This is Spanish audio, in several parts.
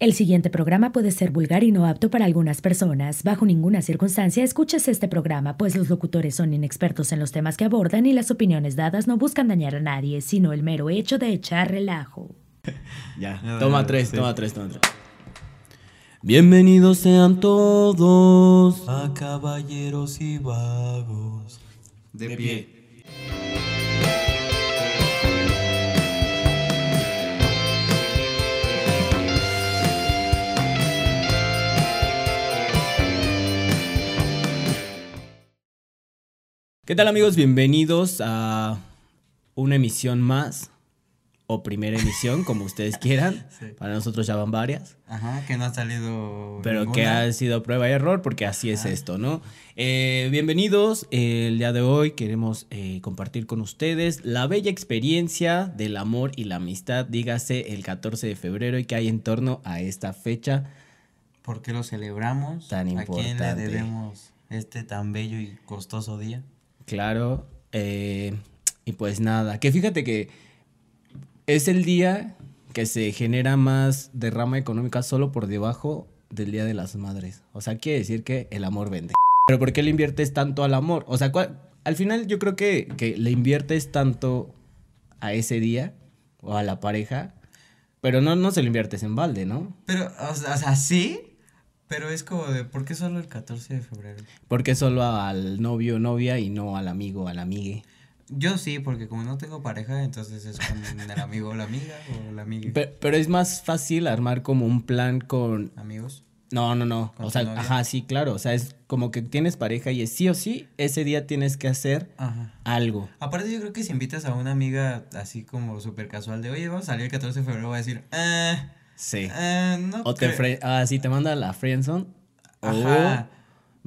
El siguiente programa puede ser vulgar y no apto para algunas personas. Bajo ninguna circunstancia escuches este programa, pues los locutores son inexpertos en los temas que abordan y las opiniones dadas no buscan dañar a nadie, sino el mero hecho de echar relajo. ya, toma tres, toma tres, toma tres. Bienvenidos sean todos a caballeros y vagos. De, pie. ¿Qué tal amigos? Bienvenidos a una emisión más o primera emisión, como ustedes quieran. Para nosotros ya van varias. Ajá, que no ha salido. Pero que ha sido prueba y error, porque así es esto, ¿no? Eh, bienvenidos. el día de hoy queremos eh, compartir con ustedes la bella experiencia del amor y la amistad, dígase el 14 de febrero y que hay en torno a esta fecha. ¿Por qué lo celebramos? Tan importante. ¿A quién le debemos este tan bello y costoso día? Claro. Eh, y pues nada, que fíjate que es el día que se genera más derrama económica solo por debajo del Día de las Madres. O sea, quiere decir que el amor vende. Pero ¿por qué le inviertes tanto al amor? O sea, al final yo creo que, que le inviertes tanto a ese día o a la pareja, pero no, no se lo inviertes en balde, ¿no? Pero, o sea, sí, pero es como de, ¿por qué solo el 14 de febrero? ¿Por qué solo al novio o novia y no al amigo o al amigue? Yo sí, porque como no tengo pareja, entonces es con el amigo o la amiga o la amiga. Pero, es más fácil armar como un plan con... ¿Amigos? No, no, no. O sea, ajá, sí, claro. O sea, es como que tienes pareja y es sí o sí, ese día tienes que hacer algo. Aparte, yo creo que si invitas a una amiga así como súper casual de, oye, vamos a salir el 14 de febrero, va a decir, eh Sí. Eh, no o te ah, sí, te manda la friendzone. Ajá.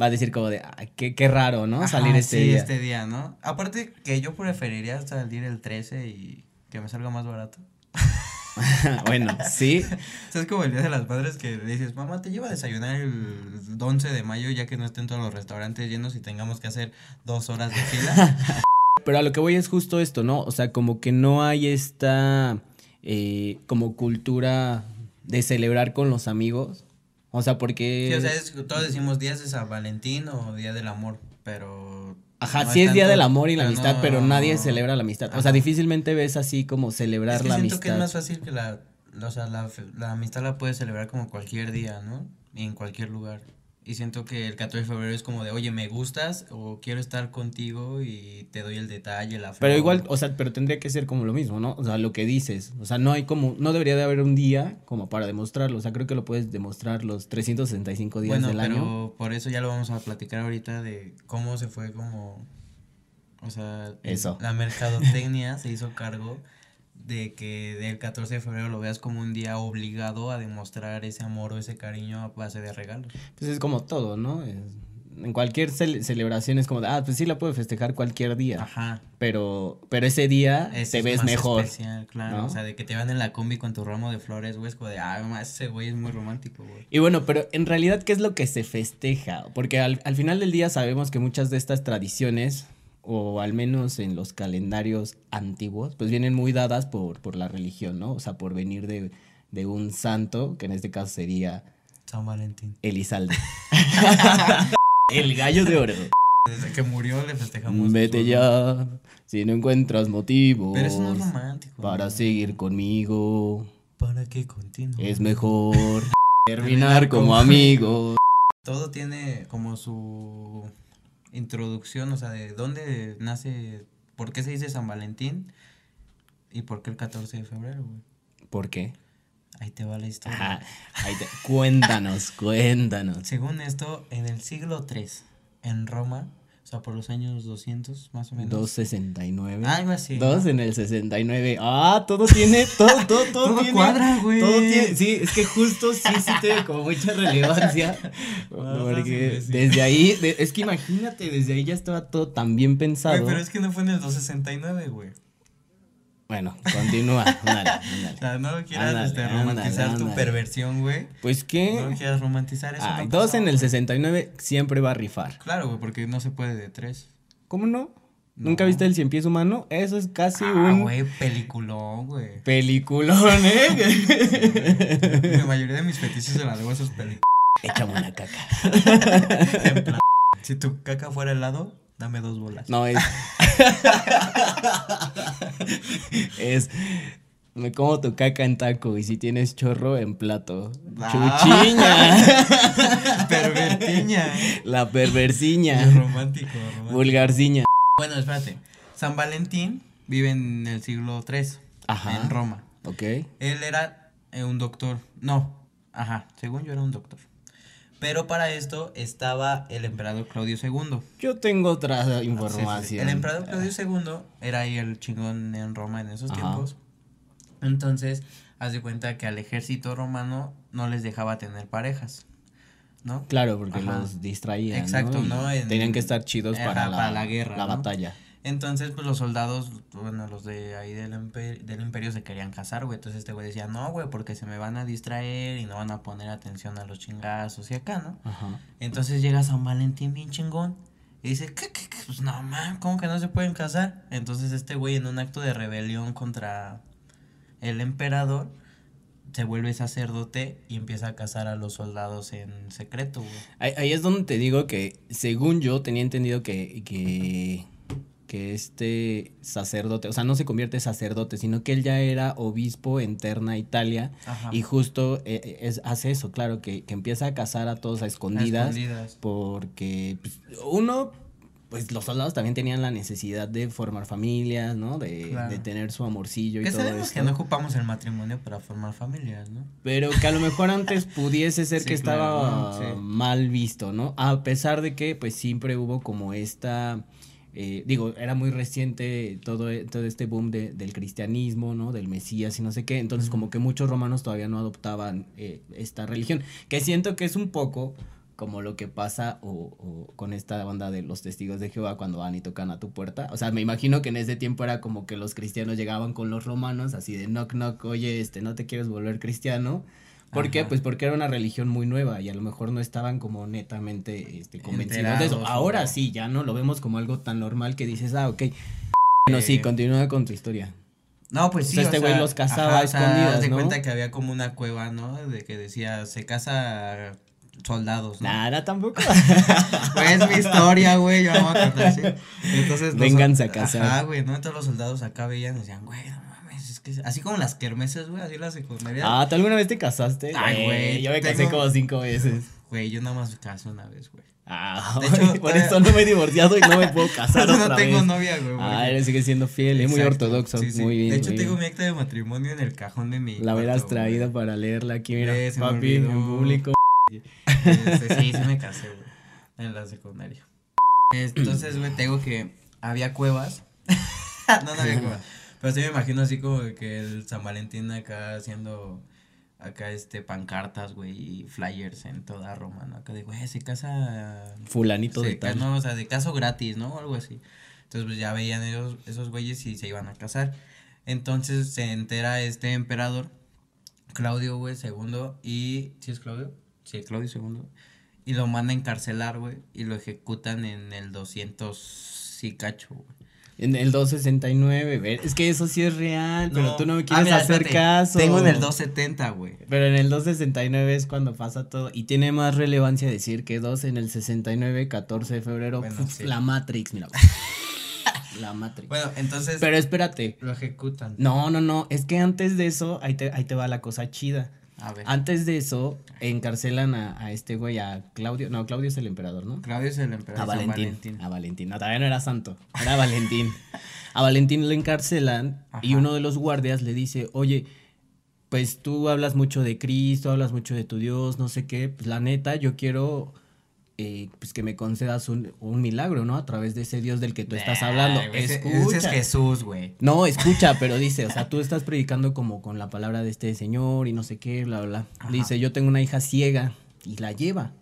va a decir como de, qué, qué raro, ¿no? salir este sí, día. este día, ¿no? Aparte que yo preferiría salir el 13 y que me salga más barato. bueno, sí. es como el Día de las Madres que le dices, mamá, te lleva a desayunar el 11 de mayo ya que no estén todos los restaurantes llenos y tengamos que hacer dos horas de fila. Pero a lo que voy es justo esto, ¿no? O sea, como que no hay esta eh, como cultura de celebrar con los amigos. O sea, porque... Sí, o sea, todos decimos días de San Valentín o Día del Amor, pero... Ajá, sí es Día del Amor y la amistad, pero nadie celebra la amistad. O sea, difícilmente ves así como celebrar es que la siento que es más fácil que la... O sea, la, la amistad la puedes celebrar como cualquier día, ¿no? Y en cualquier lugar. Y siento que el 14 de febrero es como de, oye, me gustas o quiero estar contigo y te doy el detalle, la flor. Pero igual, o sea, pero tendría que ser como lo mismo, ¿no? O sea, lo que dices. O sea, no hay como, no debería de haber un día como para demostrarlo. O sea, creo que lo puedes demostrar los 365 días del año. Bueno, por eso ya lo vamos a platicar ahorita de cómo se fue como, o sea, eso. la mercadotecnia se hizo cargo de que del 14 de febrero lo veas como un día obligado a demostrar ese amor o ese cariño a base de regalos. Pues es como todo, ¿no? en cualquier celebración es como, ah, pues sí la puedo festejar cualquier día. Ajá. Pero, pero ese día te ves mejor. Especial, claro. O sea, de que te van en la combi con tu ramo de flores, güey, es como de, ah, ese güey es muy romántico, güey. Y bueno, pero en realidad, ¿qué es lo que se festeja? Porque al, al final del día sabemos que muchas de estas tradiciones o al menos en los calendarios antiguos, pues vienen muy dadas por, por la religión, ¿no? O sea, por venir de, de un santo, que en este caso sería... San Valentín. Elizalde. El gallo de oro. Desde que murió le festejamos. Vete ya, si no encuentras motivos. Pero eso no es romántico. Para seguir conmigo. Para que continúe. Es mejor terminar como amigos. Todo tiene como su introducción, o sea, de dónde nace, por qué se dice San Valentín y por qué el 14 de febrero, güey. ¿Por qué? Ahí te va la historia. ahí te... Cuéntanos, cuéntanos. Según esto, en el siglo III, en Roma, sea, por los años 200 más o menos. 269. Algo así. Dos en el 69. Ah, todo tiene, todo, todo, todo, todo tiene, cuadra, güey. Todo tiene, sí, es que justo sí, sí tiene como mucha relevancia. porque desde ahí, es que imagínate, desde ahí ya estaba todo tan bien pensado. Güey, pero es que no fue en el 269, güey. Bueno, continúa. no quieras este, romantizar tu perversión, güey. Pues qué. No quieras romantizar eso. dos en el 69 siempre va a rifar. Claro, güey, porque no se puede de tres. ¿Cómo no? ¿Nunca viste el cien pies humano? Eso es casi Ah, un güey, peliculón, güey. peliculón, ¿eh? La mayoría de mis fetiches se la debo a esos películas. Échame una caca. En plan, si tu caca fuera helado, dame dos bolas. No, es. es. Me como tu caca en taco y si tienes chorro en plato. Ah. Chuchiña. Pervertiña. La perversiña. Romántico, romántico. Vulgarciña. Bueno, espérate. San Valentín vive en el siglo III. Ajá. En Roma. Ok. Él era eh, un doctor. No. Ajá. Según yo era un doctor. Pero para esto estaba el emperador Claudio II. Yo tengo otra sí, sí. información. El emperador Claudio II era ahí el chingón en Roma en esos Ajá. tiempos. Entonces, haz de cuenta que al ejército romano no les dejaba tener parejas. ¿No? Claro, porque Ajá. los distraían. Exacto, ¿no? En- Tenían que estar chidos para, la, guerra, La ¿no? batalla. Entonces, pues los soldados, bueno, los de ahí del, imper- del imperio se querían casar, güey. Entonces este güey decía, no, güey, porque se me van a distraer y no van a poner atención a los chingazos y acá, ¿no? Ajá. Entonces llega San Valentín bien chingón y dice, ¿qué, qué, qué? Pues no, man, ¿cómo que no se pueden casar? Entonces este güey en un acto de rebelión contra el emperador se vuelve sacerdote y empieza a casar a los soldados en secreto, güey. Ahí, ahí es donde te digo que, según yo, tenía entendido que, que, que este sacerdote, o sea, no se convierte en sacerdote, sino que él ya era obispo en Terna, Italia, Ajá. y justo eh, es, hace eso, claro, que, que empieza a casar a todos a A escondidas, escondidas. porque pues, uno, pues los soldados también tenían la necesidad de formar familias, ¿no? De, Claro. de tener su amorcillo y Que todo sabemos esto. que no ocupamos el matrimonio para formar familias, ¿no? Pero que a lo mejor antes pudiese ser Sí, que estaba sí. mal visto, ¿no? A pesar de que pues siempre hubo como esta, eh, digo, era muy reciente todo, e- todo este boom de- del cristianismo, ¿no? Del Mesías y no sé qué, entonces como que muchos romanos todavía no adoptaban eh, esta religión, que siento que es un poco como lo que pasa o, o con esta onda de los testigos de Jehová cuando van y tocan a tu puerta. O sea, me imagino que en ese tiempo era como que los cristianos llegaban con los romanos, así de knock knock, oye, este, ¿no te quieres volver cristiano? ¿Por qué? Ajá. Pues porque era una religión muy nueva y a lo mejor no estaban como netamente este, convencidos de eso. Ahora o- sí, ya no lo vemos como algo tan normal que dices, ah, ok. Bueno, sí, Eh, continúa con tu historia. No, pues O sí. sea, este güey los cazaba a o sea, escondidas, ¿no? cuenta que había como una cueva, ¿no? De que decía, se casa soldados, ¿no? Nada tampoco. Pues es mi historia, güey, yo no voy a contar, ¿sí? Entonces, los- Vénganse a casar. Ajá, güey, ¿no? Entonces los soldados acá veían y decían, güey, no que... Así como las kermeses, güey, así las secundarias. ah, ¿tú alguna vez te casaste? Ay, güey, Yo me casé tengo- como cinco veces. Güey, yo nada más me casé una vez, güey. Ah, De hecho, por todavía- eso no me he divorciado y no me puedo casar no otra tengo vez. novia, güey. Ah, él sigue siendo fiel, es muy ortodoxo, sí, sí. muy bien. De hecho, tengo bien. mi acta de matrimonio en el cajón de mi La hubieras traído para leerla aquí, mira, Eh, papi, en público. Este, sí, sí me casé, güey. En la secundaria. Entonces, güey, tengo que había cuevas. no, no había cuevas. Pero sí me imagino así como que el San Valentín acá haciendo acá este pancartas, güey, y flyers en toda Roma, ¿no? Acá de, güey, se casa Fulanito de se tal. No, o sea, de caso gratis, ¿no? Algo así. Entonces, pues ya veían ellos, esos güeyes y se iban a casar. Entonces se entera este emperador, Claudio, güey, segundo, y. ¿Sí es Claudio? Sí, Claudio segundo. Y lo manda a encarcelar, güey, y lo ejecutan en el 200 sí cacho, güey. En el 269, ver, es que eso sí es real, pero tú no me Ah, quieres mira, hacer espérate, caso. Tengo en el 270, güey. Pero en el 269 es cuando pasa todo. Y tiene más relevancia decir que 2 en el 69, 14 de febrero. Bueno, puf, sí. La Matrix, mira. la Matrix. Bueno, entonces Pero espérate. lo ejecutan. No, no, no. Es que antes de eso, ahí te, ahí te va la cosa chida. A ver. Antes de eso, encarcelan a, a este güey, a Claudio. No, Claudio es el emperador, ¿no? Claudio es el emperador. A Valentín, A Valentín. No, todavía no era santo. Era Valentín. A Valentín le encarcelan y uno de los guardias le dice, oye, pues tú hablas mucho de Cristo, hablas mucho de tu Dios, no sé qué. Pues la neta, yo quiero eh, pues que me concedas un, un milagro, ¿no? A través de ese Dios del que tú estás hablando. Ay, güey, Escucha. Ese es Jesús, güey. No, escucha, pero dice, o sea, tú estás predicando como con la palabra de este señor y no sé qué, bla, bla. Ajá. Dice, yo tengo una hija ciega y la lleva.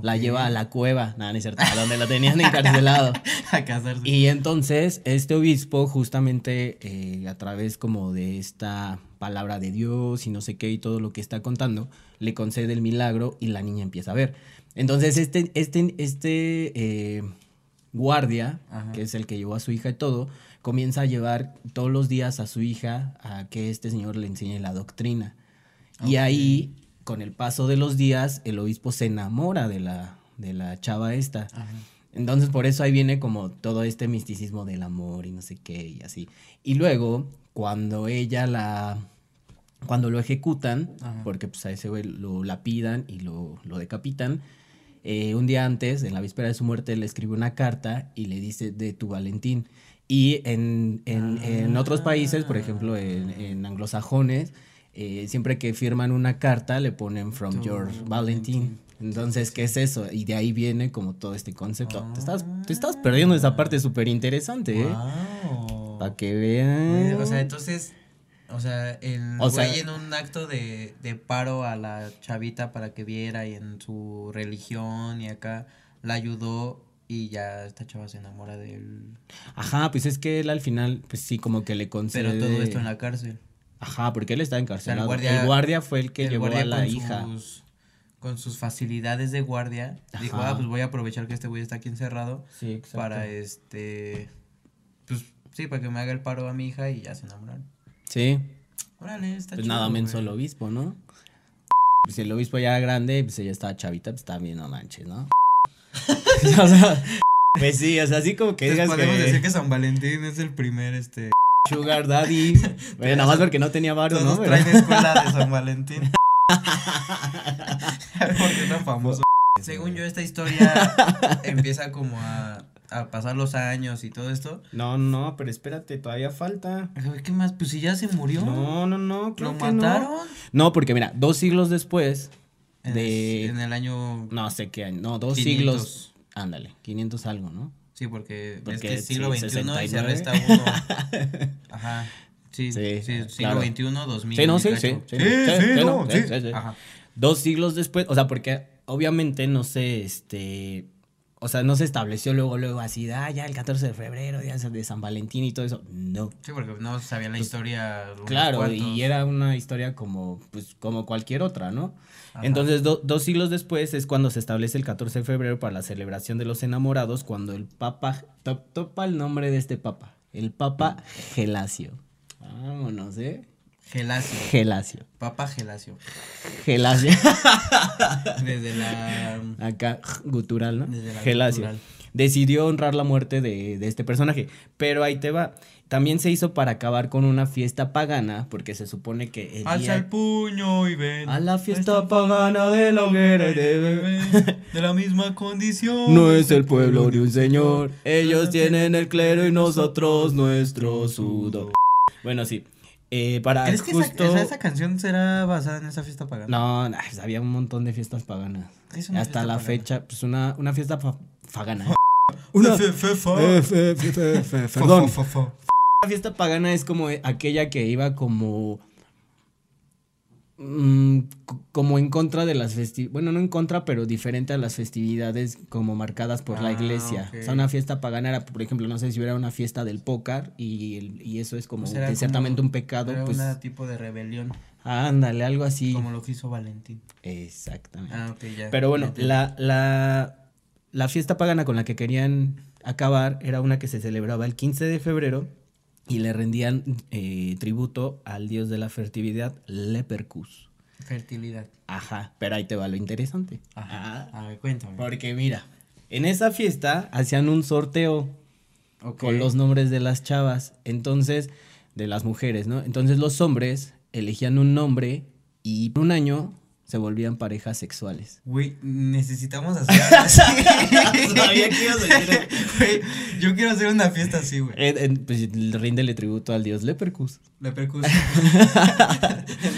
La lleva a la cueva, nada, no es cierto, a donde la tenían encarcelado. A casarse. Y entonces este obispo justamente eh, a través como de esta palabra de Dios y no sé qué y todo lo que está contando, le concede el milagro y la niña empieza a ver. Entonces este, este, este, eh, guardia, Ajá. que es el que llevó a su hija y todo, comienza a llevar todos los días a su hija a que este señor le enseñe la doctrina. Y ahí, con el paso de los días, el obispo se enamora de la, de la chava esta. Ajá. Entonces, por eso ahí viene como todo este misticismo del amor y no sé qué y así. Y luego, cuando ella la... Cuando lo ejecutan, Ajá. porque pues a ese güey lo lapidan y lo, lo decapitan, eh, un día antes, en la víspera de su muerte, le escribe una carta y le dice de tu Valentín. Y en, en, en otros países, por ejemplo, en, en anglosajones, eh, siempre que firman una carta le ponen from Tu your Valentín. Entonces, ¿qué es eso? Y de ahí viene como todo este concepto. Te, estás, te estás perdiendo esa parte súper interesante, ¿eh? Wow. Para que vean. O sea, entonces, o sea, el O sea- güey en un acto de, de paro a la chavita para que viera y en su religión y acá la ayudó y ya esta chava se enamora de él. Ajá, pues es que él al final, pues sí, como que le concede. Pero todo esto en la cárcel. Ajá, porque él está encarcelado. guardia- el guardia fue el que El llevó a la con hija. Sus, con sus facilidades de guardia, dijo, ah, pues voy a aprovechar que este güey está aquí encerrado Sí, exacto. para este, pues sí, para que me haga el paro a mi hija y ya se enamoraron. Sí, Órale, está pues chido, nada menso güey. el obispo, ¿no? Pues si el obispo ya era grande, pues ella estaba chavita, pues también no manches, ¿no? o sea, pues sí, o sea, así como que digas podemos que, decir que San Valentín es el primer, este, Sugar Daddy, bueno, nada más porque no tenía varo, todos ¿no? traen escuela de San Valentín. Porque tan famoso. Según yo, esta historia empieza como a, a pasar los años y todo esto. No, no, pero espérate, todavía falta. A ver, ¿Qué más? Pues si ya se murió. No, no, no, ¿Lo creo que no. mataron? No, porque mira, dos siglos después En, de... el, en el año. No sé qué año, no, dos 500. siglos, ándale, 500 algo, ¿no? Sí, porque, es Porque que es siglo sí, XXI y se 69. arresta uno. Ajá. Sí, Sí, sí, claro. siglo XXI, 2000. Sí, no, sí, sí, sí, Sí, sí, sí, sí, no, no, sí. sí, sí, sí. Ajá. Dos siglos después, o sea, porque obviamente no se, este, o sea, no se estableció luego, luego así, ah, ya el 14 de febrero, día de San Valentín y todo eso. No. Sí, porque no sabía la historia. Pues, Claro, cuantos. y era una historia como, pues, como cualquier otra, ¿no? Ajá. Entonces, do- dos siglos después es cuando se establece el 14 de febrero para la celebración de los enamorados, cuando el Papa, to- topa el nombre de este Papa, el Papa Gelasio. Vámonos, ¿eh? Gelasio. Gelasio. Papa Gelasio. Gelasio. Desde la. Acá, gutural, ¿no? Desde la Gelasio. gutural. Decidió honrar la muerte de, de este personaje. Pero ahí te va. También se hizo para acabar con una fiesta pagana, porque se supone que el Alza día- el puño y ven. A la fiesta pagana de la hoguera y de bebé. De la misma condición. No es el pueblo de un señor. Ellos tienen el clero y nosotros nuestro sudor. Bueno, sí. Eh, para ¿Crees que justo... esa, esa, esa canción será basada en esa fiesta pagana? No, pues, había un montón de fiestas paganas. ¿Qué es una Hasta fiesta la pagana? fecha, pues una, una fiesta fa- fagana. Una fiesta pagana es como aquella que iba como. Mm, como en contra de las festividades. Bueno, no en contra, pero diferente a las festividades como marcadas por la Ah, iglesia. ok. O sea, una fiesta pagana era, por ejemplo, no sé si hubiera una fiesta del pócar y, el- y eso es como Pues ciertamente como- un pecado. Era Pues un tipo de rebelión. ándale, algo así. Como lo que hizo Valentín. Exactamente. Ah, ya. Pero bueno, Ya la, la, la fiesta pagana con la que querían acabar era una que se celebraba el 15 de febrero y le rendían eh, tributo al dios de la fertilidad, Lepercus. Fertilidad. Ajá, pero ahí te va lo interesante. Ajá. Ah, A ver, cuéntame. porque mira, en esa fiesta hacían un sorteo con los nombres de las chavas, entonces, de las mujeres, ¿no? Entonces los hombres elegían un nombre y por un año se volvían parejas sexuales. Güey, necesitamos hacer algo así. Sabía que ibas a decir Güey, yo quiero hacer una fiesta así, güey. Eh, pues ríndele tributo al dios Lepercus. En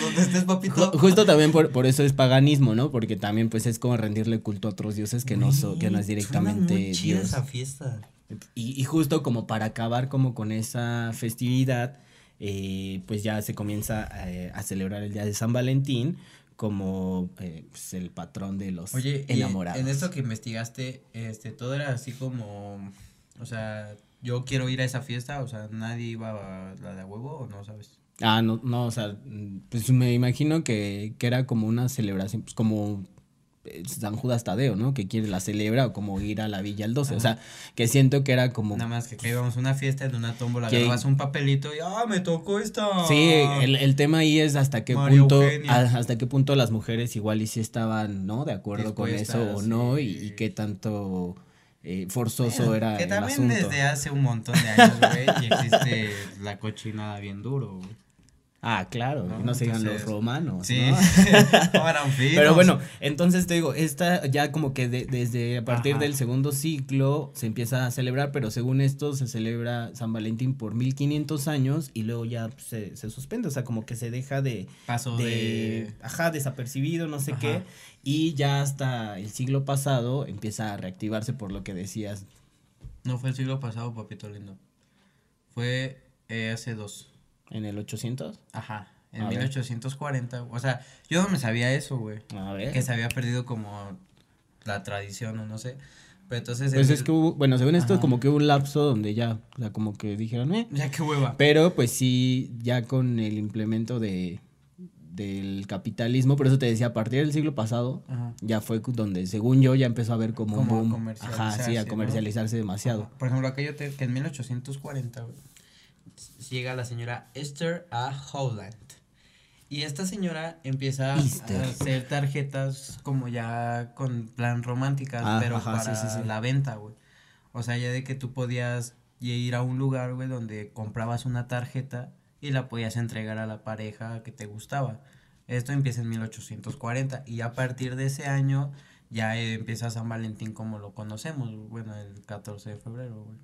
donde estés, papito. Ju- justo también por, por eso es paganismo, ¿no? Porque también pues es como rendirle culto a otros dioses que no, so- que no es directamente muy Dios. esa fiesta. Y, y justo como para acabar como con esa festividad, eh, pues ya se comienza eh, a celebrar el día de San Valentín como eh, pues, el patrón de los Oye, y enamorados. en esto que investigaste, este, todo era así como, o sea, yo quiero ir a esa fiesta, o sea, nadie iba a la de a huevo o no sabes. Ah, no, no, o sea, mm, pues me imagino que, que era como una celebración, pues como San Judas Tadeo, ¿no? Que quiere la celebra o como ir a la villa el 12. O sea, que siento que era como... Nada más que acá íbamos a una fiesta en una tómbola, Que- agarrabas un papelito y ¡ah, me tocó esta! Sí, el, el tema ahí es hasta qué María punto, a- hasta qué punto las mujeres igual y si estaban, ¿no? De acuerdo con eso o no, y, y qué tanto eh, forzoso Bueno, era Que el también asunto. desde hace un montón de años, güey, y existe la cochinada bien duro, güey. Ah, claro, ¿no? no, se digan los romanos, Sí, ¿no? no eran finos. Pero bueno, entonces te digo, esta ya como que de- desde a partir Ajá. del segundo ciclo se empieza a celebrar, pero según esto se celebra San Valentín por 1500 años y luego ya pues, se, se suspende, o sea, como que se deja de, Paso de, de... ajá, desapercibido, no sé Ajá. qué, y ya hasta el siglo pasado empieza a reactivarse por lo que decías. No fue el siglo pasado, papito lindo. Fue eh, hace dos. En el 800. Ajá. En A ver. 1840. O sea, yo no me sabía eso, güey. A ver. Que se había perdido como la tradición o no sé. Pero entonces... Pues es que hubo, bueno, según esto, Ajá. como que hubo un lapso donde ya, o sea, como que dijeron, eh, Ya qué hueva. Pero pues sí, ya con el implemento de del capitalismo, por eso te decía, a partir del siglo pasado, Ajá. ya fue donde, según yo, ya empezó a haber como un Como boom. comercializarse, Ajá, sí, a ¿no? comercializarse demasiado. Por ejemplo, te, que en 1840, güey, llega la señora Esther A. Howland. Y esta señora empieza a hacer tarjetas como ya con plan románticas, Ah, pero ajá, para sí, sí. la venta, güey. O sea, ya de que tú podías ir a un lugar, güey, donde comprabas una tarjeta y la podías entregar a la pareja que te gustaba. Esto empieza en 1840 y a partir de ese año ya empieza San Valentín como lo conocemos, bueno, el 14 de febrero, güey.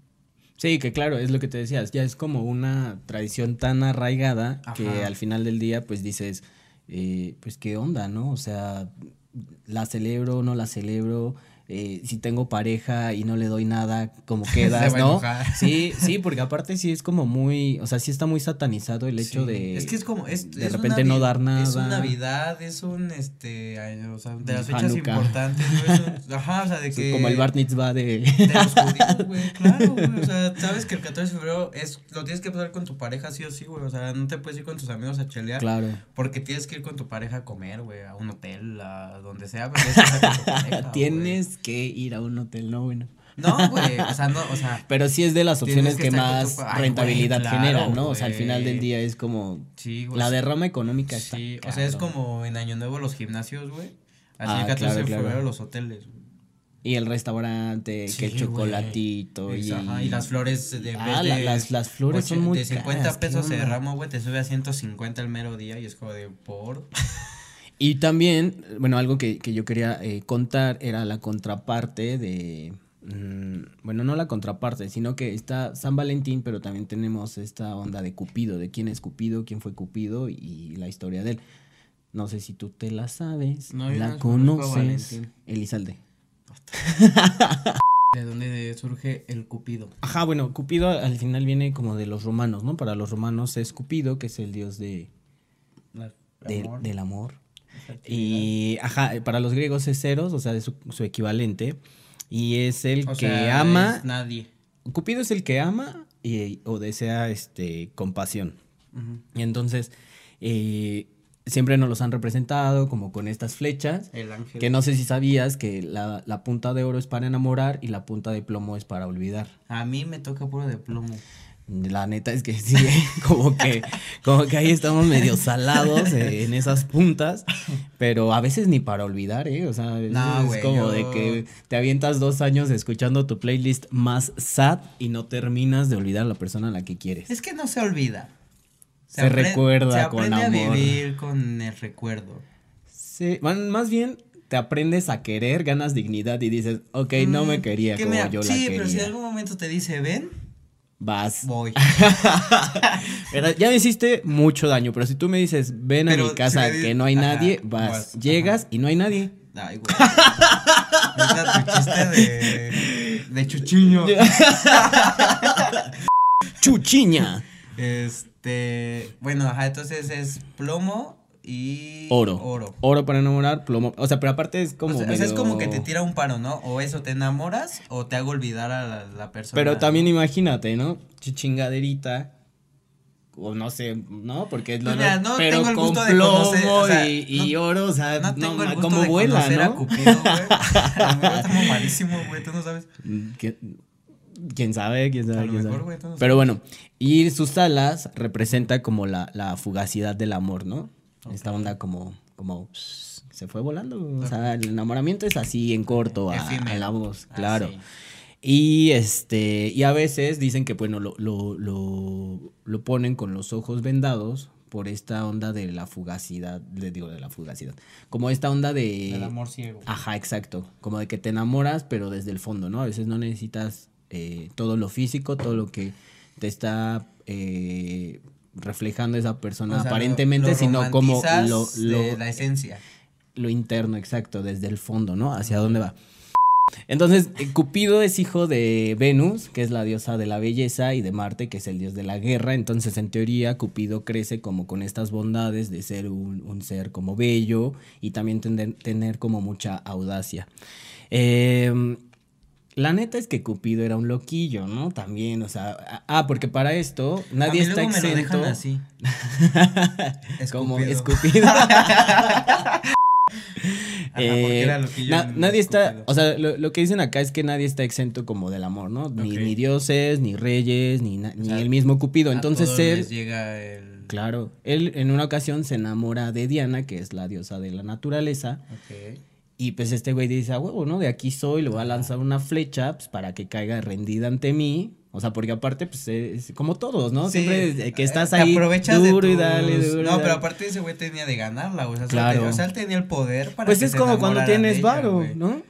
Sí, que claro, es lo que te decías, ya es como una tradición tan arraigada que al final del día, pues dices, eh, pues qué onda, ¿no? O sea, la celebro, no la celebro, eh, si tengo pareja y no le doy nada, como quedas, va ¿no? Sí, sí, porque aparte sí es como muy, o sea, sí está muy satanizado el hecho Sí. de... es que es como es, de es repente una no dar nada. es un navidad es un este ay, o sea de las fechas Hanukkah. importantes güey, ajá o sea de que como el bar mitzvah de... de los judíos güey claro güey o sea sabes que el 14 de febrero es lo tienes que pasar con tu pareja sí o sí güey o sea no te puedes ir con tus amigos a chelear claro. porque tienes que ir con tu pareja a comer güey a un hotel a donde sea pero tienes que con tu pareja. Tienes que ir a un hotel, no, bueno. no güey o sea no o sea Pero sí es de las opciones que que, más tu Ay, rentabilidad güey, claro, genera, ¿no? O sea, al güey. final del día es como sí güey la derrama económica está Sí, o sea, es como en Año Nuevo los gimnasios, güey. Así Ah, el 14 claro, de claro. febrero los hoteles, güey. Y el restaurante, Sí, que el güey. chocolatito y... Ajá, y las flores de, Ah, la- de las- las flores son ocho- muy de 50 caras, ¿qué pesos de ramo, güey, te sube a 150 el mero día y es como de por. Y también, bueno, algo que, que yo quería eh, contar era la contraparte de... mm, bueno, no la contraparte, sino que está San Valentín, pero también tenemos esta onda de Cupido, de quién es Cupido, quién fue Cupido y la historia de él. No sé si tú te la sabes, No, la no conoces. Elizalde. ¿De dónde surge el cupido? Ajá, bueno, Cupido al final viene como de los romanos, ¿no? Para los romanos es Cupido, que es el dios de, del, del amor. Y, ajá, para los griegos es Eros, o sea, es su, su equivalente. Y es el O que sea, ama. es nadie. Cupido es el que ama y, o desea este, compasión. Y entonces, eh, siempre nos los han representado como con estas flechas. El ángel. Que no sé si sabías que la, la punta de oro es para enamorar y la punta de plomo es para olvidar. A mí me toca puro de plomo. La neta es que sí, como que, como que ahí estamos medio salados eh, en esas puntas, pero a veces ni para olvidar, ¿eh? O sea, No, es güey, como yo- de que te avientas dos años escuchando tu playlist más sad y no terminas de olvidar a la persona a la que quieres. Es que no se olvida. Se recuerda se con amor. a vivir con el recuerdo. Sí, man- más bien te aprendes a querer, ganas dignidad y dices, ok, no me Mm, quería que como mira, yo la Sí, quería. pero si en algún momento te dice, ven, Vas. voy. ¿Verdad? Ya me hiciste mucho daño, pero si tú me dices, ven a mi casa que no hay Ajá, nadie, vas. vas, Llegas ajá. y no hay nadie. Ay, güey. Tu chiste de, de chuchiño. Chuchiña. Este, bueno, ajá, entonces es plomo y Oro. oro. Oro para enamorar, plomo. O sea, pero aparte es como. o sea, es como que te tira un paro, ¿no? O eso, te enamoras o te hago olvidar a la, la persona. Pero también imagínate, ¿no? Chichingaderita. o no sé, ¿no? Porque es lo Pues mira, no pero tengo el con gusto de plomo conocer, o sea, y, y no- oro, o sea, No no, tengo el gusto como de vuela, conocer a ¿no? Cupido, güey. Malísimo, güey, tú no sabes. ¿Qui- ¿Quién sabe? ¿Quién sabe? Quién mejor, sabe? no Pero bueno, y sus alas representa como la, la fugacidad del amor, ¿no? Esta onda como, como pss, se fue volando. O sea, el enamoramiento es así en corto, a, a la voz, Ah, claro. sí. Y este, y a veces dicen que bueno, lo, lo, lo, lo ponen con los ojos vendados por esta onda de la fugacidad, le digo de la fugacidad, como esta onda de... El amor ciego. Ajá, exacto. Como de que te enamoras, pero desde el fondo, ¿no? A veces no necesitas eh, todo lo físico, todo lo que te está eh, reflejando esa persona O sea, lo- aparentemente, lo sino como lo, de lo, la esencia. lo interno, exacto, desde el fondo, ¿no? Hacia dónde va. Entonces, eh, Cupido es hijo de Venus, que es la diosa de la belleza, y de Marte, que es el dios de la guerra. Entonces, en teoría, Cupido crece como con estas bondades de ser un, un ser como bello y también tener, tener como mucha audacia. Eh, la neta es que Cupido era un loquillo, ¿no? También, o sea, ah, porque para esto nadie A mí está me lo exento. dejan así. como Escupido. escupido. Ajá, era na- en nadie está, escupido. o sea, lo, lo que dicen acá es que nadie está exento como del amor, ¿no? Ni, dioses, ni reyes, ni, ni sea, el mismo Cupido. A Entonces todos él, les llega el... claro, él en una ocasión se enamora de Diana, que es la diosa de la naturaleza. Y pues este güey dice, a huevo, ¿no? De aquí soy, le voy a lanzar una flecha pues, para que caiga rendida ante mí. O sea, porque aparte, pues, es como todos, ¿no? Sí, Siempre eh, que estás te ahí aprovechas de duro y dale, duro No, pero aparte ese güey tenía de ganarla, güey. O sea, Claro. o sea, él tenía el poder para Pues que es como cuando tienes varo. ¿no?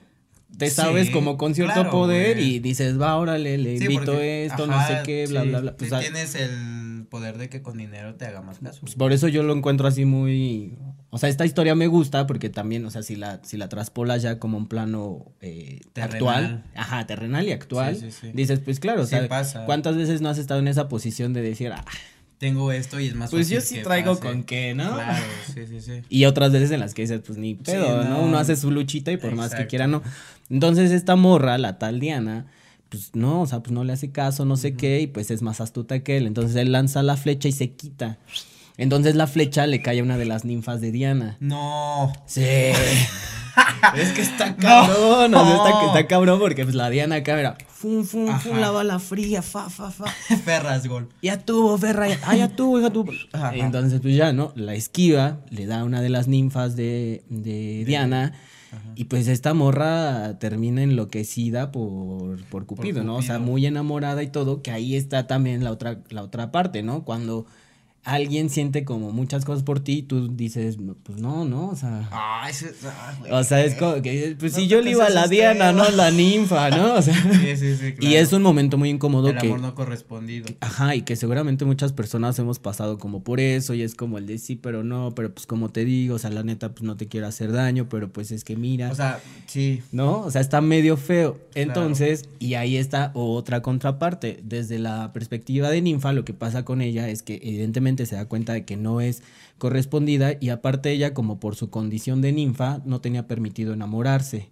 Te Sí, sabes como con cierto claro, poder güey. y dices, va, órale, le Sí, invito porque- esto, no sé qué, bla, sí, bla, bla. Pues, tienes el poder de que con dinero te haga más caso. pues, por eso yo lo encuentro así muy... O sea, esta historia me gusta porque también, o sea, si la, si la traspolas ya como un plano eh, Terrenal. actual, ajá, terrenal y actual, Sí, sí, sí. dices, pues claro, o Sí sea, pasa. ¿cuántas veces no has estado en esa posición de decir, ah, Tengo esto y es más pues yo fácil sí que traigo pase. con qué, ¿no? Claro, sí, sí, sí. Y otras veces en las que dices, pues ni pedo, ¿no? no. Uno hace su luchita y por más que quiera, no. Entonces esta morra, la tal Diana, pues no, o sea, pues no le hace caso, no sé qué, y pues es más astuta que él. Entonces él lanza la flecha y se quita. Entonces la flecha le cae a una de las ninfas de Diana. No. Sí. es que está cabrón, o sea, está, está cabrón porque pues la Diana acá era, fum, fum, fum, la bala fría, fa, fa, fa. Ferras, gol. Ya tuvo, Ferra, ya, ah, ya tuvo, hija tuvo. Entonces, pues ya, ¿no? La esquiva, le da a una de las ninfas de, de Diana. Y pues esta morra termina enloquecida por, por Cupido, ¿no? O sea, muy enamorada y todo, que ahí está también la otra, la otra parte, ¿no? Cuando alguien siente como muchas cosas por ti, tú dices, "No, pues no, ¿no? O sea... Ese- ah, güey. O sea, es como que, pues No si yo le iba a la Diana, no a temas. la ninfa, ¿no? O sea, Sí, sí, sí, y es un momento muy incómodo El que... amor no correspondido. Ajá, y que seguramente muchas personas hemos pasado como por eso y es como el de sí, pero no, pero pues como te digo, o sea, la neta pues no te quiero hacer daño, pero pues es que mira, O sea, sí. ¿no? O sea, está medio feo. Entonces, y ahí está otra contraparte. Desde la perspectiva de ninfa, lo que pasa con ella es que evidentemente se da cuenta de que no es correspondida y aparte ella como por su condición de ninfa no tenía permitido enamorarse.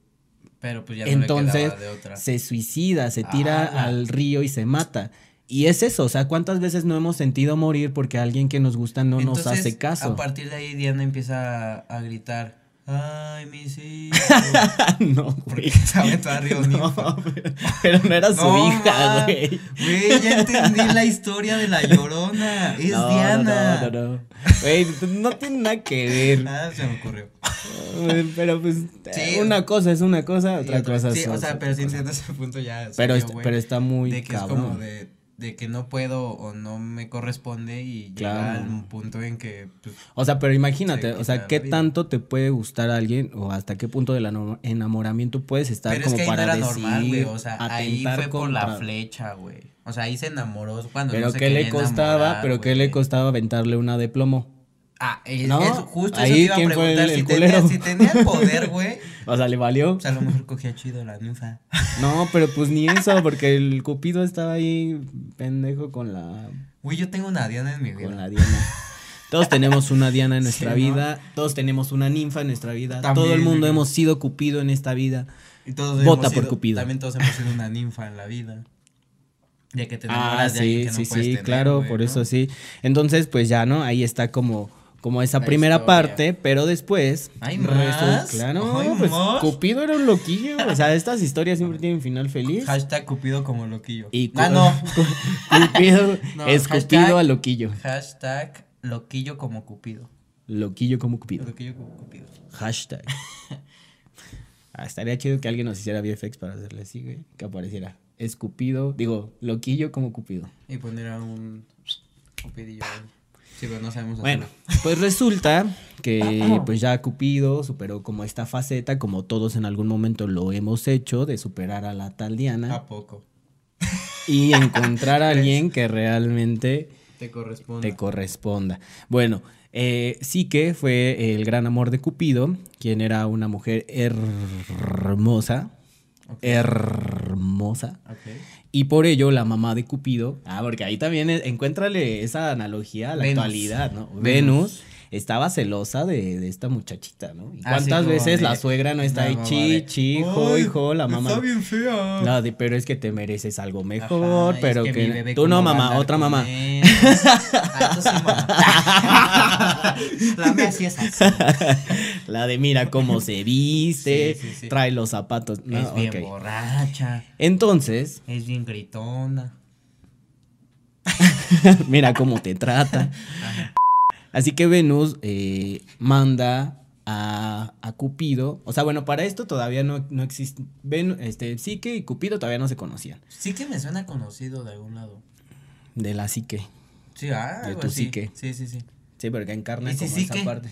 Pero pues ya no Entonces le de otra. se suicida, se tira al río y se mata. Y es eso, o sea, ¿cuántas veces no hemos sentido morir porque alguien que nos gusta no nos hace caso? A partir de ahí Diana empieza a, a gritar. Ay, mis hijos. no, güey. se aventó a Río No, pero, pero no era su No, hija, güey. Güey, ya entendí la historia de la llorona. Es No, Diana. No, no, no. Güey, no tiene nada que ver. Ah, se me ocurrió. Pero pues, Sí. una cosa es una cosa, otra cosa sí, es o otra sea, pero si entiendes ese punto ya. Pero, salió, est- güey, pero está muy de que cabrón. es como de, de que no puedo o no me corresponde y Claro. llega al punto en que pues, O sea, pero imagínate, Se o sea, ¿qué tanto te puede gustar a alguien o hasta qué punto del enamoramiento puedes estar pero es como que ahí para no era decir, normal, güey, o sea, ahí fue por la flecha, güey. O sea, ahí se enamoró cuando Pero no se qué le costaba, enamorar, pero qué le costaba aventarle una de plomo. Ah, es, ¿No? es justo Ahí, eso te iba a ¿quién fue el- preguntar. el si, tenía, si tenía el poder, güey, O sea, le valió. pues a lo mejor cogía chido la ninfa. No, pero pues ni eso, porque el Cupido estaba ahí pendejo con la Güey, yo tengo una Diana en mi vida. con la Diana. Todos tenemos una Diana en nuestra Sí, ¿no? vida, todos tenemos una ninfa en nuestra vida, También, todo el mundo hemos sido Cupido en esta vida. Y todos Vota por sido- Cupido. También todos hemos sido una ninfa en la vida. De que te Ah, enamoras de alguien sí, que no sí, sí, tener, claro, por eso sí. Entonces, pues ya, ¿no? Ahí está como, como esa La primera historia. parte, pero después... ¿Hay más? Claro, ¿Hay pues más? Cupido era un loquillo. O sea, estas historias siempre tienen final feliz. Hashtag Cupido como loquillo. Y cu- ah, no. Cupido, No, escupido hashtag- a loquillo. Hashtag loquillo como Cupido. Loquillo como Cupido. Loquillo como Cupido. Hashtag. Ah, estaría chido que alguien nos hiciera VFX para hacerle así, güey. Que apareciera. Escupido, digo, loquillo como Cupido. Y poner a un Cupidillo. ahí. Sí, pero no sabemos Bueno, hacerlo. pues resulta que pues ya Cupido superó como esta faceta, como todos en algún momento lo hemos hecho, de superar a la tal Diana ¿A poco? y encontrar a alguien que realmente Te corresponde. te corresponda. Bueno, eh, sí que fue el gran amor de Cupido, quien era una mujer hermosa, Hermosa. Y por ello la mamá de Cupido, ah, porque ahí también encuéntrale esa analogía a la Venus. actualidad, ¿no? Venus. Venus estaba celosa de, de esta muchachita, ¿no? ¿Y Así cuántas como veces de- la suegra no está ahí, chi, chi, hijo, "Ay, hijo, la mamá? Está bien fea. No, de- pero es que te mereces algo mejor, Ajá, pero es que, mi bebé tú no, mamá, otra mamá. Ah, tú sí, mamá. La mía sí es así. La de mira cómo se viste, Sí, sí, sí. trae los zapatos. No, es bien borracha. Entonces, Es bien gritona. mira cómo te trata. Así que Venus eh, manda a, a Cupido. O sea, bueno, para esto todavía no, no existe. Ven, este, Psique y Cupido todavía no se conocían. Sí que me suena conocido de algún lado. De la Psique. Sí, ah, De tu así. psique. Sí, sí, sí. Sí, porque encarna ¿Y si como sí esa qué? parte.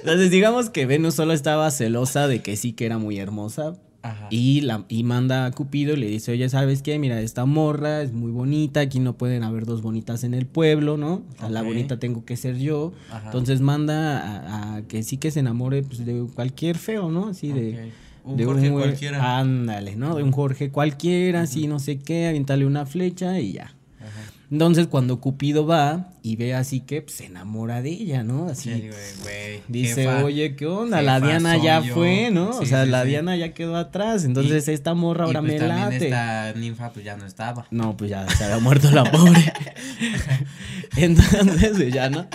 Entonces, digamos que Venus solo estaba celosa de que sí que era muy hermosa. Ajá. Y, la, y manda a Cupido y le dice, oye, ¿sabes qué? Mira, esta morra es muy bonita, aquí no pueden haber dos bonitas en el pueblo, ¿no? O sea, La bonita tengo que ser yo. Ajá. Entonces manda a, a que sí que se enamore pues, de cualquier feo, ¿no? Así de... Un de Jorge cualquiera. Ándale, ¿no? De un Jorge cualquiera, así no sé qué, avientale una flecha y ya. Ajá. Entonces cuando Cupido va y ve así que pues, se enamora de ella, ¿no? Así Sí, güey, dice, jefa. oye, ¿qué onda? La Diana ya yo". fue, ¿no? o sea, sí, la. Diana ya quedó atrás, entonces esta morra ahora y pues me también late. esta ninfa pues ya no estaba. No, pues ya se había muerto la pobre. Entonces, pues, ya no.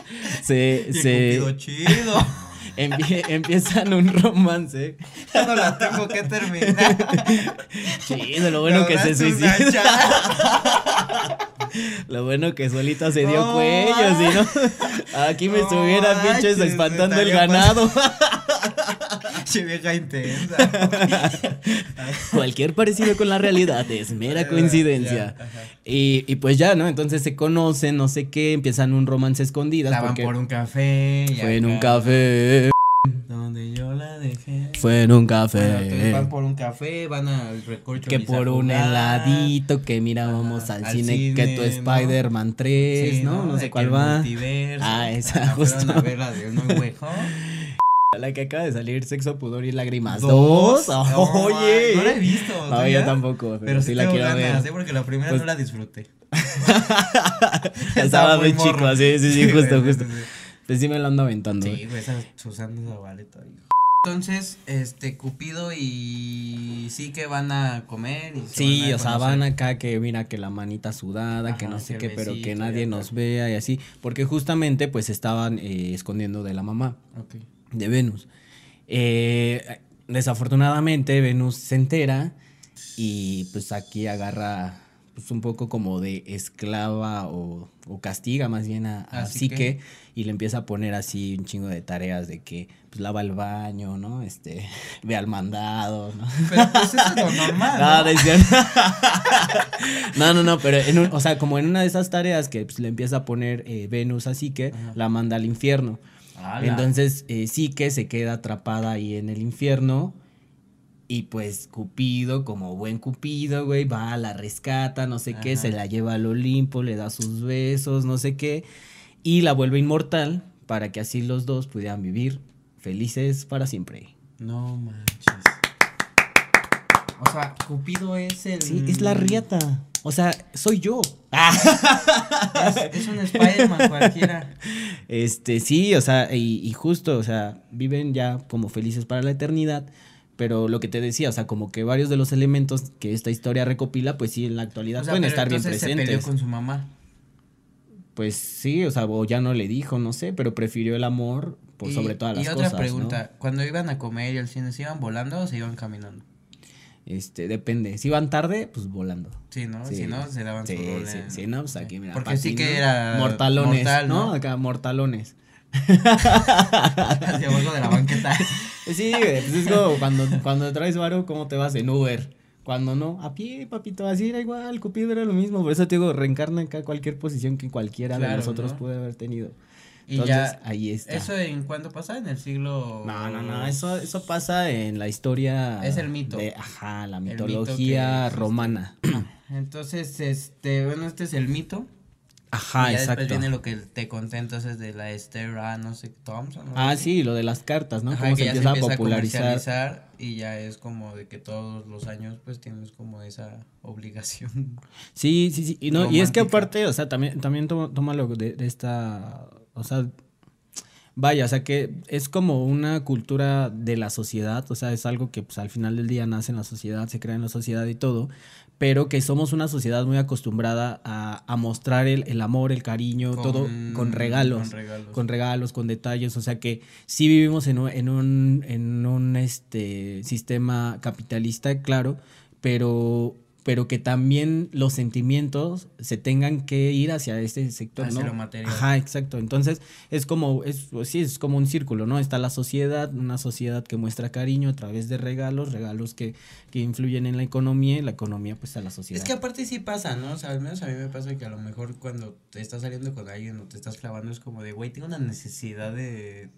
Se, Y se Cupido, chido. Empie- empiezan un romance. ya no la tengo que terminar. Chido, lo bueno que se chava. Lo bueno que solita se dio cuello, si no. Aquí me No estuviera pinches espantando el ganado. Che vieja intensa. Cualquier parecido con la realidad es mera coincidencia. Y, y pues ya, ¿no? Entonces se conocen, no sé qué, empiezan un romance escondidas. Estaban porque por un café. y fue en un café. Donde yo la dejé. Fue en un Bueno, café. van por un café, van al recorcho. que por un heladito, que mira, vamos al, al cine, cine, que tu. Spider-Man 3, Sí, ¿no? No, sé cuál va. multiverso. Ah, esa, justo. a ver la de No Home. La que acaba de salir, Sexo, Pudor y Lágrimas. ¿Dos? Oye. no la he visto, No, ¿tú yo tampoco, pero, Pero sí sí la quiero ganas, ver. ¿eh? porque la primera Pues- no la disfruté. Estaba muy morro. chico, sí, sí, sí, justo, justo. Pues sí me lo ando aventando. Sí, güey, esa Susana Zabaleta. Entonces, este, Cupido y sí que van a comer y se Sí, van a o sea, van acá que mira que la manita sudada, que no sé qué, pero que nadie nos vea y así, porque justamente pues estaban eh, escondiendo de la mamá Ok. De Venus. Eh, desafortunadamente Venus se entera y pues aquí agarra pues un poco como de esclava o, o castiga más bien a, a Psique que- y le empieza a poner así un chingo de tareas de que pues lava el baño, ¿no? Este, ve al mandado, ¿no? Pero pues eso es lo normal. No, ¿no? no pero en un- o sea, como en una de esas tareas que pues, le empieza a poner eh, Venus así que Ajá. la manda al infierno. Entonces, eh, sí que se queda atrapada ahí en el infierno. Y pues Cupido, como buen Cupido, güey, va, la rescata, no sé qué, se la lleva al Olimpo, le da sus besos, no sé qué. Y la vuelve inmortal para que así los dos pudieran vivir felices para siempre. No manches. O sea, Cupido es el. Sí, es la riata. O sea, soy yo. Es, es un Spider-Man cualquiera. Este, sí, o sea, y, y justo, o sea, viven ya como felices para la eternidad, Pero lo que te decía, o sea, como que varios de los elementos que esta historia recopila, pues sí, en la actualidad pueden estar bien presentes. se peleó con su mamá. Pues sí, o sea, o ya no le dijo, no sé, pero prefirió el amor por sobre todas las cosas. Y otra pregunta, cuando iban a comer y al cine, ¿se iban volando o se iban caminando? Este, depende. Si iban tarde, pues volando. Sí, ¿no? Si no, se daban sí, su Sí, sí, no, pues aquí, mira. Porque sí que era. Mortalones, ¿no? Acá, mortalones. Hacia abajo de la banqueta. sí, pues es como cuando, cuando traes varo, ¿cómo te vas en Uber? Cuando no, a pie, papito, así era igual, Cupido era lo mismo. Por eso te digo, reencarna acá cualquier posición que cualquiera de nosotros puede haber tenido. Y ya, ahí está. ¿Eso en cuándo pasa? ¿En el siglo...? No, no, no, eso, eso pasa en la historia... Es el mito. ajá, la mitología romana. Entonces, este, bueno, este es el mito. Ajá, y ya exacto. Después viene lo que te conté entonces de la Esther no sé, Thompson. Ah, sí, lo de las cartas, ¿no? Ajá, Cómo se, empieza a popularizar. y ya es como de que todos los años pues tienes como esa obligación. Sí, sí, sí. Y, no, y es que aparte, o sea, también, también toma, toma lo de, de esta o sea, vaya, o sea que es como una cultura de la sociedad, o sea, es algo que pues al final del día nace en la sociedad, se crea en la sociedad y todo, pero que somos una sociedad muy acostumbrada a, a mostrar el, el, amor, el cariño, todo con regalos, con regalos, con detalles, o sea que sí vivimos en un, en un, en un este, sistema capitalista, claro, pero pero que también los sentimientos se tengan que ir hacia este sector, hacia ¿no? Lo Ajá, exacto. Entonces, es como, es, pues sí, es como un círculo, ¿no? Está la sociedad, una sociedad que muestra cariño a través de regalos, regalos que, que influyen en la economía, y la economía, pues, a la sociedad. Es que aparte sí pasa, ¿no? O sea, al menos a mí me pasa que a lo mejor cuando te estás saliendo con alguien o te estás clavando es como de, güey, tengo una necesidad de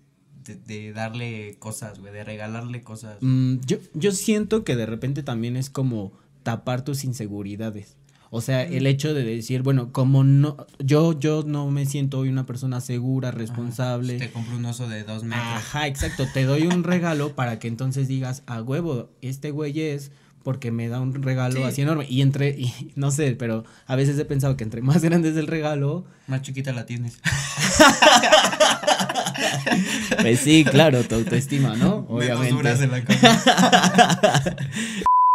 de, darle cosas, güey, de regalarle cosas. Mm, yo, yo siento que de repente también es como tapar tus inseguridades. O sea, el hecho de decir, bueno, como no, yo, yo no me siento hoy una persona segura, responsable. te compro un oso de dos metros. Ajá, exacto. Te doy un regalo para que entonces digas, a huevo, este güey es porque me da un regalo así enorme. Y entre, y no sé, pero a veces he pensado que entre más grande es el regalo. Más chiquita la tienes. pues sí, claro, tu autoestima, ¿no? Obviamente. En la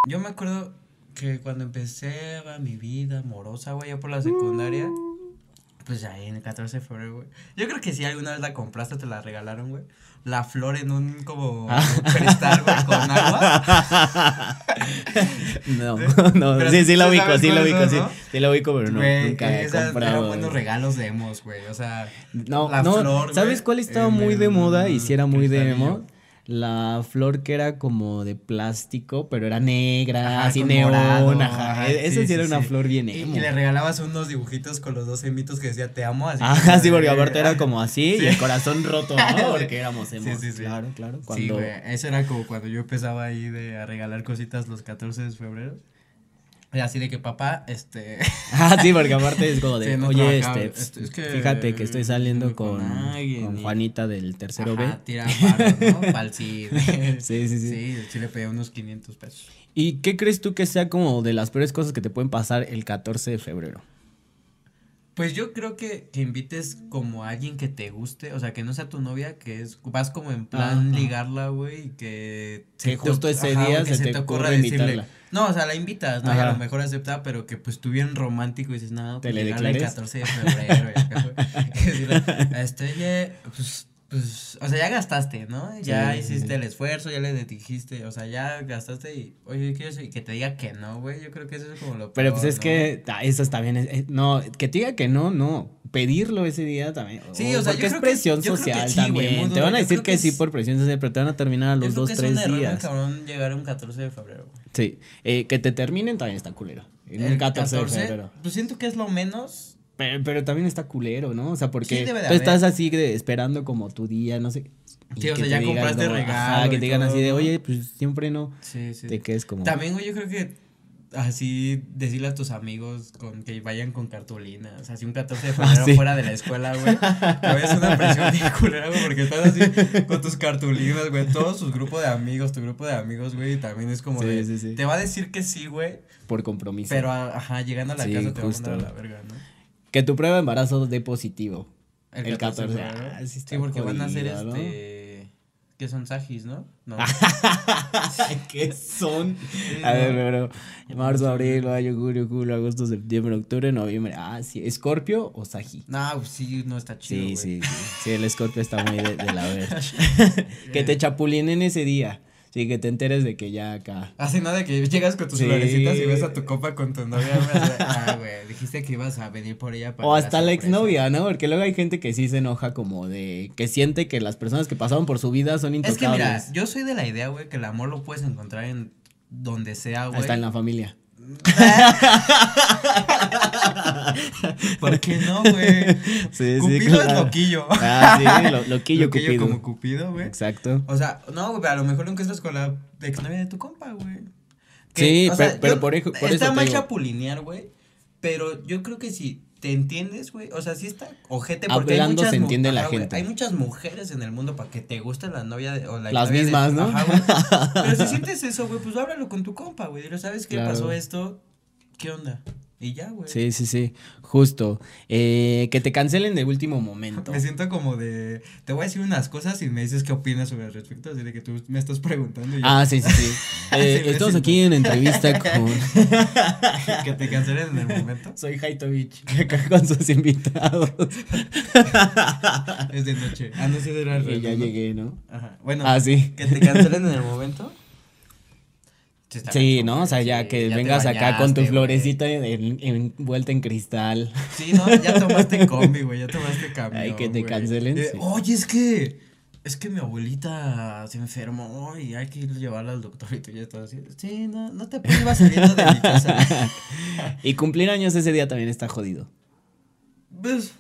Yo me acuerdo que cuando empecé mi vida amorosa, güey, ya por la secundaria, pues ya en el 14 de febrero, güey. Yo creo que si alguna vez la compraste, te la regalaron, güey. La flor en un como cristal, güey, con agua. No, no, sí, sí la ubico, sí la ubico, sí. Sí la ubico, pero no, nunca he comprado. Eran buenos regalos de emos, güey, o sea, no, la no, flor, ¿sabes cuál estaba muy de moda y si era muy de emo? La flor que era como de plástico, pero era negra, así neón, ajá. E-, esa sí, era una flor bien emo. Y, le regalabas unos dibujitos con los dos emitos que decía te amo, así. Ajá, sí, porque aparte era como así y el corazón roto, ¿no? Porque éramos emos. Sí, sí, Claro, claro. Cuando... Sí, güey, eso era como cuando yo empezaba ahí de a regalar cositas los 14 de febrero. Así de que papá, este. ah, sí, porque aparte es como de, oye, este, este es que fíjate que estoy saliendo con, con, Juanita del tercero Ajá, B. tira paro, ¿no? Pal sí, sí, sí. Sí, sí le pedí unos 500 pesos. ¿Y qué crees tú que sea como de las peores cosas que te pueden pasar el 14 de febrero? Pues yo creo que, que invites como a alguien que te guste, o sea, que no sea tu novia, que es, vas como en plan ligarla, güey, y que... Que justo ese día se, te, ocurra invitarla. No, o sea, la invitas, ¿no? Y a lo mejor acepta, pero que pues tú bien romántico y dices, no, pues, ¿Te le el 14 de febrero. y, este, pues pues, o sea, ya gastaste, ¿no? Ya hiciste el esfuerzo, ya le dijiste, o sea, ya gastaste y, oye, quiero que te diga que no, güey, yo creo que eso es como lo Pero pues es que, eso está bien, eh, no, que te diga que no, no, pedirlo ese día también. Sí, o sea, porque es presión social también. te van a decir que, sí por presión social, pero te van a terminar a los dos, tres días. Es cabrón llegar un 14 de febrero. Sí, eh, que te terminen también está culero. el 14, de febrero. Pues siento que es lo menos pero, también está culero, ¿no? O sea, porque tú estás así de, esperando como tu día, no sé. Sí, o sea, ya compraste regalo. que te digan así de, oye, pues siempre no. Sí, sí. Te quedes como. También, güey, yo creo que así decirle a tus amigos con que vayan con cartulina. O sea, si un 14 de febrero fuera de la escuela, güey, es una presión bien culera, güey, porque estás así con tus cartulinas, güey, todos sus grupos de amigos, tu grupo de amigos, güey, también es como de, te va a decir que sí, güey. Por compromiso. Pero, ajá, llegando a la casa te va a mandar a la verga, ¿no? Que tu prueba de embarazo dé positivo. El, 14. Ah, sí, porque van a hacer este. ¿Qué son sajis, no? No. ¿Qué son? A ver, pero marzo, abril, mayo, julio, julio, agosto, septiembre, octubre, noviembre. Ah, sí, ¿Escorpio o Saji? no, pues sí, no está chido. Sí, sí. Sí, el Escorpio está muy de, de la verga. que te chapulinen ese día. Sí, que te enteres de que ya acá. Así, ¿no? De que llegas con tus Sí. florecitas y ves a tu copa con tu novia. Ah, güey, dijiste que ibas a venir por ella para O hasta la sorpresa". exnovia, ¿no? Porque luego hay gente que sí se enoja como de que siente que las personas que pasaron por su vida son Es que intocables. mira, yo soy de la idea, güey, que el amor lo puedes encontrar en donde sea, güey. Hasta en la familia. ¿Por qué no, güey? Sí, sí, Cupido es loquillo. Ah, sí, lo, loquillo, Loquillo Cupido. como Cupido, güey. Exacto. O sea, no, güey, a lo mejor lo encuentras con la exnovia de tu compa, güey. Sí, o pero- sea, pero yo- por por Está eso te mal chapulinear, güey. Pero yo creo que si te entiendes, güey. O sea, sí está ojete porque hay Hablando muchas se entiende la ajá, gente. Hay muchas mujeres en el mundo para que te guste la novia de, o la Las de- mismas, ¿no? Ajá. Pero si sientes eso, güey, pues háblalo con tu compa, güey. Dile, ¿sabes qué Claro. pasó esto? ¿Qué onda? Y ya, güey. Sí, sí, sí. Justo. Eh, que te cancelen de último momento. Me siento como de. Te voy a decir unas cosas y me dices qué opinas sobre el respecto. Así de que tú me estás preguntando. Y yo- Ah, sí, sí, sí. Eh, Sí, estamos aquí en entrevista con. que te cancelen en el momento. Soy Haitovich, acá con sus invitados. Es de noche. Ah, no sé de la Y ya llegué, ¿no? Ajá. Bueno, Ah, sí. que te cancelen en el momento. Sí, ¿no? O sea, ya que vengas acá con tu florecita en- en- envuelta en cristal. Sí, no, ya tomaste combi, güey, ya tomaste camión. Ay, que te cancelen, Eh, sí. Oye, es que. Es que mi abuelita se enfermó y hay que ir a llevarla al doctor y tú ya estás así. Sí, no, no te prohíbas saliendo de mi casa. Y cumplir años ese día también está jodido. Pues,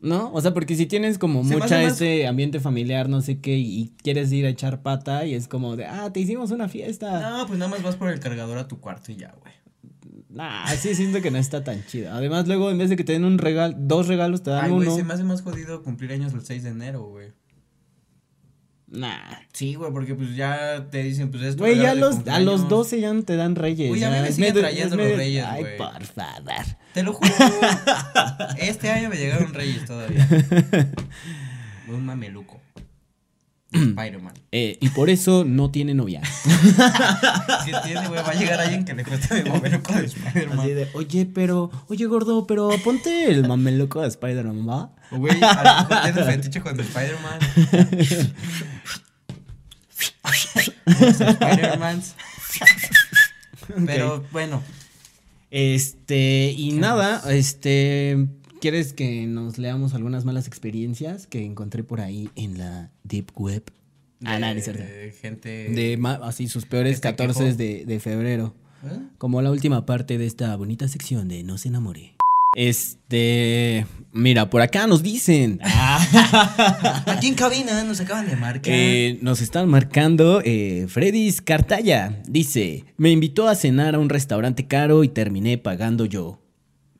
¿No? O sea, porque si tienes como Se mucha más- ese ambiente familiar, no sé qué, y quieres ir a echar pata y es como de, ah, te hicimos una fiesta. no, pues nada más vas por el cargador a tu cuarto y ya, güey. Nah, sí siento que no está tan chido. Además, luego en vez de que te den un regalo, dos regalos, te dan Ay, güey, uno. se me hace más jodido cumplir años el 6 de enero, güey. Nah. Sí, güey, porque pues ya te dicen, pues es tu Güey, ya los, a los 12 ya no te dan reyes. Uy, a mí ya me siguen trayendo los reyes, Ay, güey. por favor. Te lo juro. este año me llegaron reyes todavía. Un mameluco. Spider-Man. Eh, y por eso no tiene novia. ¿Qué tiene, güey? Va a llegar alguien que le cueste mi mameluco de Spider-Man. Así de, oye, pero, oye, gordo, pero ponte el mameluco de Spider-Man, ¿va? Güey, a lo mejor tiene fetiche con Spider-Man. Spider-Mans. Pero bueno, Este, y nada, este, ¿quieres que nos leamos algunas malas experiencias que encontré por ahí en la Deep Web? Ah, no, no es cierto. de gente. De así sus peores que se 14 quejó. de, de febrero. ¿Eh? Como la última parte de esta bonita sección de No se enamore. Este, mira, por acá nos dicen. Aquí en cabina nos acaban de marcar. Eh, nos están marcando eh, Freddy's Cartaya. Dice, me invitó a cenar a un restaurante caro y terminé pagando yo.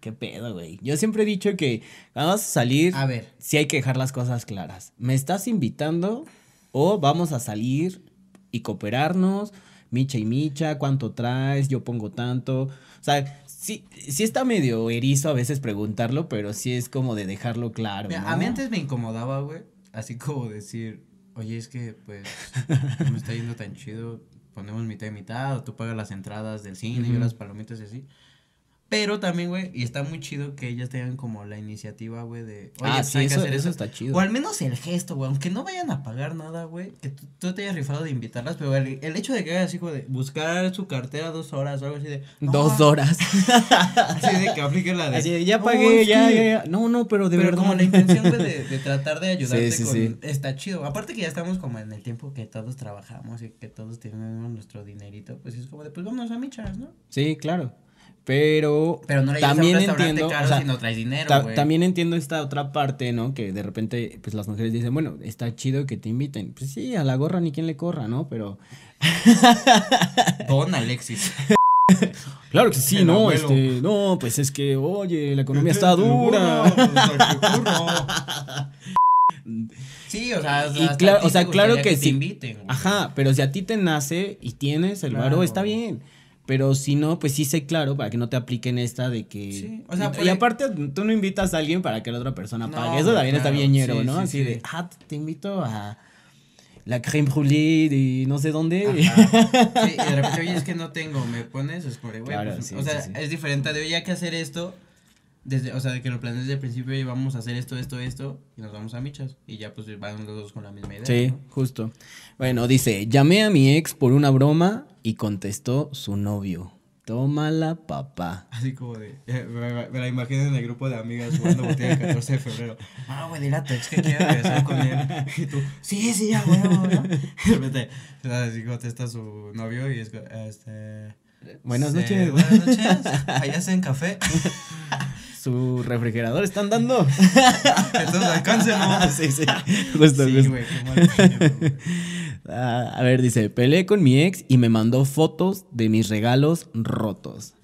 ¿Qué pedo, güey? Yo siempre he dicho que vas a salir, A ver. sí hay que dejar las cosas claras. ¿Me estás invitando o vamos a salir y cooperarnos? Micha y Micha, ¿cuánto traes? Yo pongo tanto. O sea, sí, sí está medio erizo a veces preguntarlo, pero sí es como de dejarlo claro. Mira, ¿no? a mí antes me incomodaba, güey. Así como decir, oye, es que pues no me está yendo tan chido. Ponemos mitad y mitad, o tú pagas las entradas del cine, yo Ujú. las palomitas y así. Pero también, güey, y está muy chido que ellas tengan como la iniciativa, güey, de, oye, Ah, pues sí, hay que eso- hacer eso eso. está chido. O al menos el gesto, güey, aunque no vayan a pagar nada, güey, que tú, tú te hayas rifado de invitarlas, pero el, el hecho de que hagas como de buscar su cartera dos horas o algo así de. Dos "No, horas. Así de que aplique la de. Así de, ya "No, pagué, ya, ya, ya. No, no, pero de pero verdad. como la intención, güey, de, de tratar de ayudarte Sí, sí, con... sí. Está chido. Aparte que ya estamos como en el tiempo que todos trabajamos y que todos tenemos nuestro dinerito, pues es como de, pues vámonos a michas, ¿no? Sí, claro. Pero, Pero no le también a un entiendo, caro o sea, si no traes dinero, ta- también entiendo esta otra parte, ¿no? Que de repente, pues las mujeres dicen, bueno, está chido que te inviten. Pues sí, a la gorra ni quien le corra, ¿no? Pero, Don Alexis. claro que sí, El no, abuelo. este, no, pues es que, oye, la economía está dura. Sí, o sea, Y claro- o sea, claro que te sí. inviten. Ajá, pero si a ti te nace y tienes el varo, Claro. está bien. Pero si no, pues sí sé claro para que no te apliquen esta de que. Sí, o sea, y, y aparte, tú no invitas a alguien para que la otra persona No, pague. Eso también está bien ñero, sí, ¿no? sí, Así sí. de, ah, te invito a. la crème brûlée de no sé dónde. Ajá. Sí, y de repente, oye, es que no tengo, me pones, es como güey, Claro, pues, sí, o sea, es diferente de, oye, hay que hacer esto, desde, o sea, de que lo planees desde el principio y vamos a hacer esto, esto, esto, y nos vamos a michas, y ya pues van los dos con la misma idea. Sí, ¿no? justo. Bueno, dice, llamé a mi ex por una broma y contestó su novio. Tómala, papá. Así como de, eh, me, la imagino en el grupo de amigas jugando botella el 14 de febrero. Ah, güey, dile a tu ex que quiero regresar con él. Y tú, sí, sí, ya, güey, ¿no? Y de repente, así contesta su novio y es, este... Buenas "Sí, noches. Buenas noches, allá hacen café. Su refrigerador están dando. Entonces alcáncelo. sí, sí. Justo, Sí, justo. qué mal. Ah, a ver, dice, peleé con mi ex y me mandó fotos de mis regalos rotos.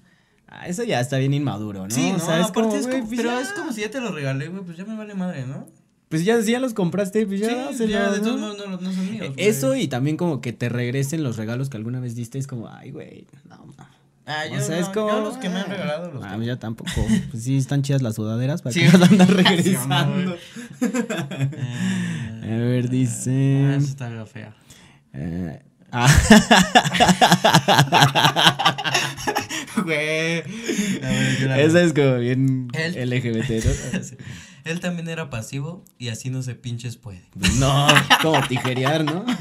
Ah, eso ya está bien inmaduro, ¿no? Sí, no, O sea, es aparte como, es como, pues pero ya. es como si ya te lo regalé, güey, pues ya me vale madre, ¿no? Pues ya, si ya los compraste, pues ya sí, ya, de todos modos no, no son míos. Eso y también como que te regresen los regalos que alguna vez diste, es como, ay, güey, no, ma. Ah, yo, o sea, no, es como. yo los que me han regalado los Ah, yo tampoco. Pues sí, están chidas las sudaderas para Sí. que las andas Sí, regresando. Eh, A ver, dice. Ah, esa está fea. eh, ah, Güey. Esa es como bien LGBT, ¿no? Él también era pasivo y así no se pinches puede. No, como tijerear, ¿no?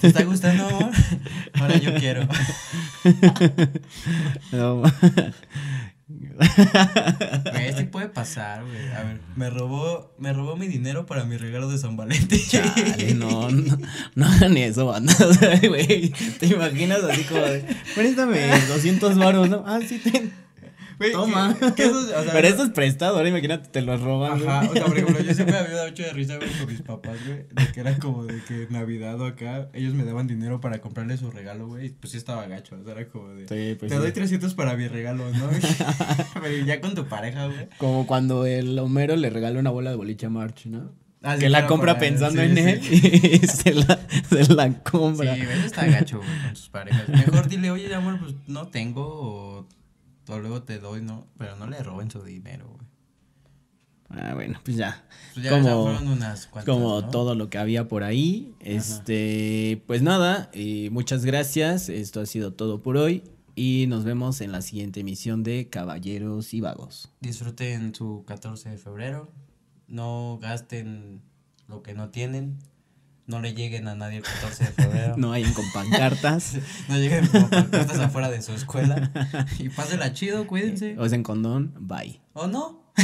¿Te está gustando, amor? Ahora yo quiero. No. Sí puede pasar, güey. A ver, me robó, me robó mi dinero para mi regalo de San Valentín. Chale, no, no, no hagan eso, banda. O sea, güey, te imaginas así como de, préstame 200 varos, ¿no? Ah, sí, ten. Toma. que- que eso, o sea, Pero esto es prestado, ahora imagínate, te lo roban. Ajá, o sea, por ejemplo, yo siempre me había dado mucho de risa, güey, con mis papás, güey, de que era como de que Navidad o acá, ellos me daban dinero para comprarle su regalo, güey, y pues sí estaba gacho, o sea, era como de, Sí, pues te sí. doy 300 para mi regalo, ¿no? Pero ya con tu pareja, güey. Como cuando el Homero le regala una bola de boliche a March, ¿no? Ah, sí, que la compra pensando sí, en sí. él y se la, se la compra. Sí, eso está gacho, güey, con tus parejas. Mejor dile, oye, amor, pues no tengo, o, o luego te doy, ¿no? Pero no le roben su dinero, güey. Ah, bueno, pues ya. Pues ya, como fueron unas cuantas, como ¿no? todo lo que había por ahí. Este, pues nada, eh, muchas gracias. Esto ha sido todo por hoy. Y nos vemos en la siguiente emisión de Caballeros y Vagos. Disfruten su 14 de febrero. No gasten lo que no tienen. No le lleguen a nadie el 14 de febrero. No hay con pancartas. No lleguen como pancartas afuera de su escuela. Y pásenla chido, cuídense. o en condón. Bye. ¿O no?